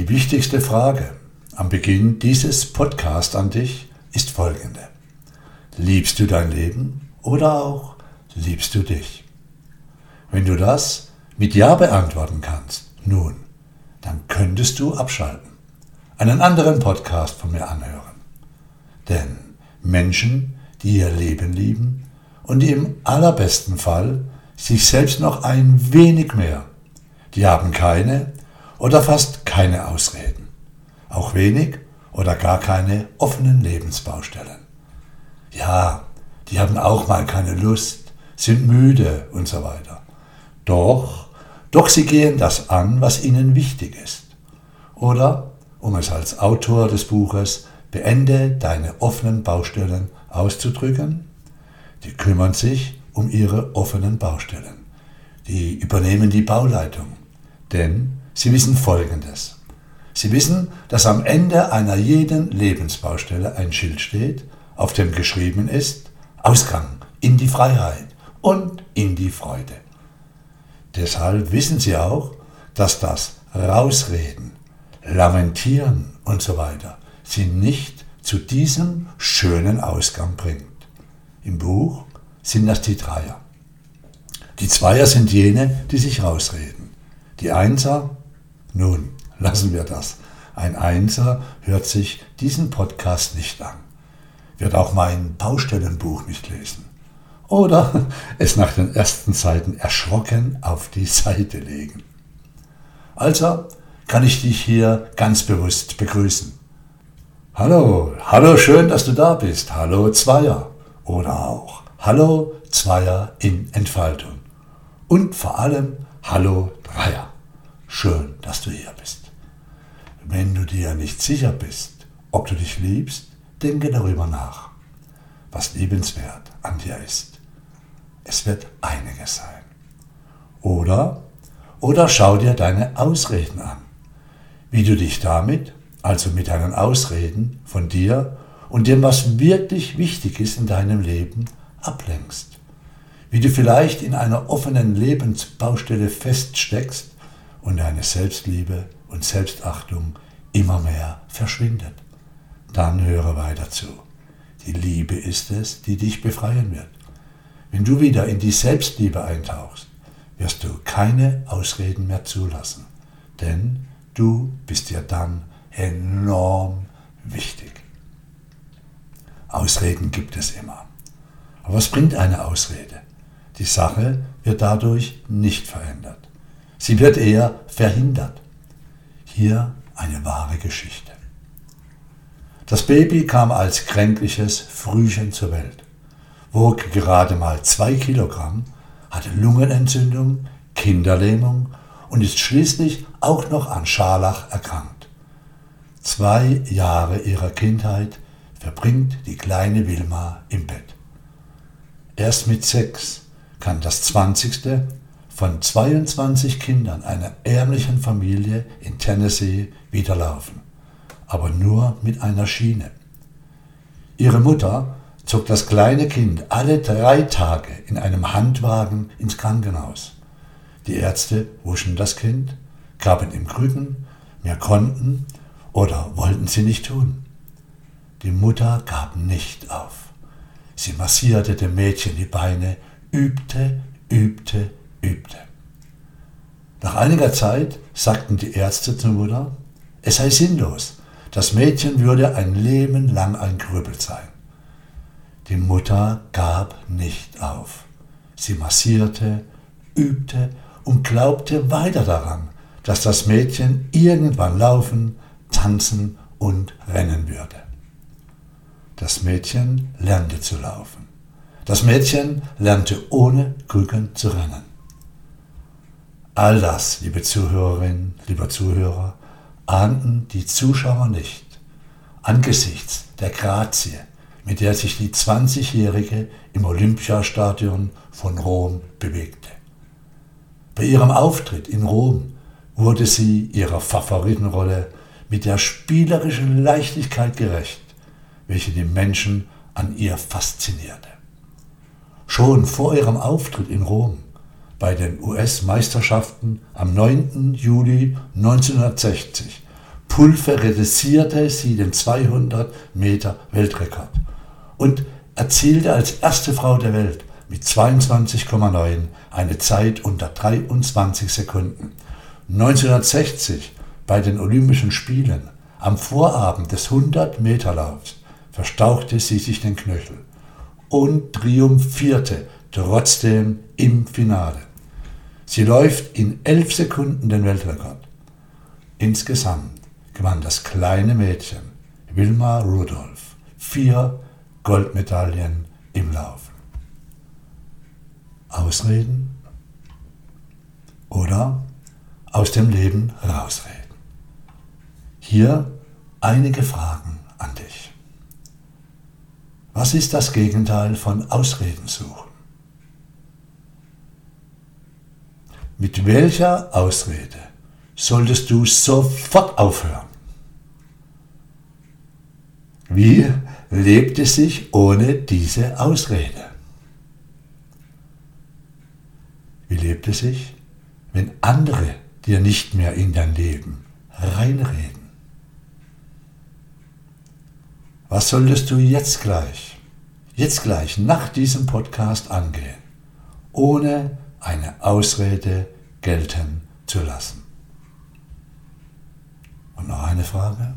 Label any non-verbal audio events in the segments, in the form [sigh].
Die wichtigste Frage am Beginn dieses Podcasts an dich ist folgende. Liebst du dein Leben oder auch liebst du dich? Wenn du das mit Ja beantworten kannst, nun, dann könntest du abschalten, einen anderen Podcast von mir anhören. Denn Menschen, die ihr Leben lieben und im allerbesten Fall sich selbst noch ein wenig mehr, die haben keine oder fast keine Ausreden, auch wenig oder gar keine offenen Lebensbaustellen. Ja, die haben auch mal keine Lust, sind müde und so weiter. Doch, doch sie gehen das an, was ihnen wichtig ist. Oder, um es als Autor des Buches Beende deine offenen Baustellen auszudrücken, die kümmern sich um ihre offenen Baustellen. Die übernehmen die Bauleitung, denn sie wissen Folgendes. Sie wissen, dass am Ende einer jeden Lebensbaustelle ein Schild steht, auf dem geschrieben ist, Ausgang in die Freiheit und in die Freude. Deshalb wissen sie auch, dass das Rausreden, Lamentieren und so weiter sie nicht zu diesem schönen Ausgang bringt. Im Buch sind das die Dreier. Die Zweier sind jene, die sich rausreden. Die Einser, nun, lassen wir das. Ein Einser hört sich diesen Podcast nicht an, wird auch mein Baustellenbuch nicht lesen oder [laughs] es nach den ersten Seiten erschrocken auf die Seite legen. Also kann ich dich hier ganz bewusst begrüßen. Hallo, hallo, schön, dass du da bist. Hallo Zweier oder auch Hallo Zweier in Entfaltung. Und vor allem Hallo Dreier. Schön, dass du hier bist. Wenn du dir nicht sicher bist, ob du dich liebst, denke darüber nach, was liebenswert an dir ist. Es wird einiges sein. Oder, oder schau dir deine Ausreden an, wie du dich damit, also mit deinen Ausreden von dir und dem, was wirklich wichtig ist in deinem Leben, ablenkst. Wie du vielleicht in einer offenen Lebensbaustelle feststeckst und deine Selbstliebe und Selbstachtung immer mehr verschwindet. Dann höre weiter zu. Die Liebe ist es, die dich befreien wird. Wenn du wieder in die Selbstliebe eintauchst, wirst du keine Ausreden mehr zulassen, denn du bist dir dann enorm wichtig. Ausreden gibt es immer. Aber was bringt eine Ausrede? Die Sache wird dadurch nicht verändert. Sie wird eher verhindert. Hier eine wahre Geschichte. Das Baby kam als kränkliches Frühchen zur Welt wog gerade mal zwei Kilogramm, hatte Lungenentzündung, Kinderlähmung und ist schließlich auch noch an Scharlach erkrankt. Zwei Jahre ihrer Kindheit verbringt die kleine Wilma im Bett. Erst mit sechs kann das zwanzigste von 22 Kindern einer ärmlichen Familie in Tennessee wieder laufen, aber nur mit einer Schiene. Ihre Mutter zog das kleine Kind alle drei Tage in einem Handwagen ins Krankenhaus. Die Ärzte wuschen das Kind, gaben ihm Krücken, mehr konnten oder wollten sie nicht tun. Die Mutter gab nicht auf. Sie massierte dem Mädchen die Beine, übte, übte, übte. Nach einiger Zeit sagten die Ärzte zur Mutter, es sei sinnlos, das Mädchen würde ein Leben lang ein Krüppel sein. Die Mutter gab nicht auf. Sie massierte, übte und glaubte weiter daran, dass das Mädchen irgendwann laufen, tanzen und rennen würde. Das Mädchen lernte zu laufen. Das Mädchen lernte ohne Krücken zu rennen. All das, liebe Zuhörerinnen, lieber Zuhörer, ahnten die Zuschauer nicht angesichts der Grazie, mit der sich die 20-Jährige im Olympiastadion von Rom bewegte. Bei ihrem Auftritt in Rom wurde sie ihrer Favoritenrolle mit der spielerischen Leichtigkeit gerecht, welche die Menschen an ihr faszinierte. Schon vor ihrem Auftritt in Rom bei den US-Meisterschaften am 9. Juli 1960 pulverisierte sie den 200 Meter Weltrekord und erzielte als erste Frau der Welt mit 22,9 eine Zeit unter 23 Sekunden. 1960 bei den Olympischen Spielen am Vorabend des 100-Meter-Laufs verstauchte sie sich den Knöchel und triumphierte trotzdem im Finale. Sie läuft in 11 Sekunden den Weltrekord. Insgesamt gewann das kleine Mädchen Wilma Rudolph vier Goldmedaillen im Laufen. Ausreden oder aus dem Leben rausreden. Hier einige Fragen an dich. Was ist das Gegenteil von Ausreden suchen? Mit welcher Ausrede solltest du sofort aufhören? Wie lebt es sich ohne diese Ausrede? Wie lebt es sich, wenn andere dir nicht mehr in dein Leben reinreden? Was solltest du jetzt gleich, jetzt gleich nach diesem Podcast angehen, ohne eine Ausrede gelten zu lassen? Und noch eine Frage.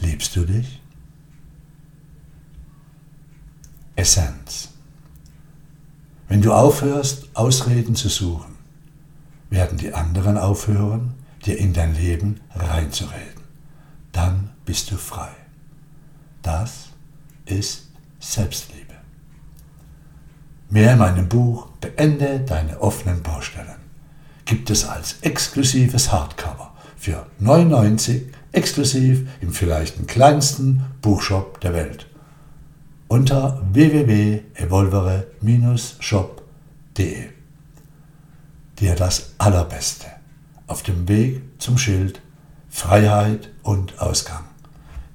Liebst du dich? Essenz. Wenn du aufhörst, Ausreden zu suchen, werden die anderen aufhören, dir in dein Leben reinzureden. Dann bist du frei. Das ist Selbstliebe. Mehr in meinem Buch Beende deine offenen Baustellen gibt es als exklusives Hardcover für 99 exklusiv im vielleicht kleinsten Buchshop der Welt unter www.evolvere-shop.de. Dir das Allerbeste auf dem Weg zum Schild Freiheit und Ausgang.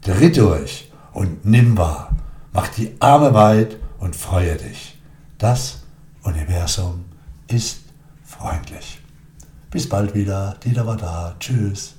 Dreh durch und nimm wahr. Mach die Arme weit und freue dich. Das Universum ist freundlich. Bis bald wieder. Dieter war da. Tschüss.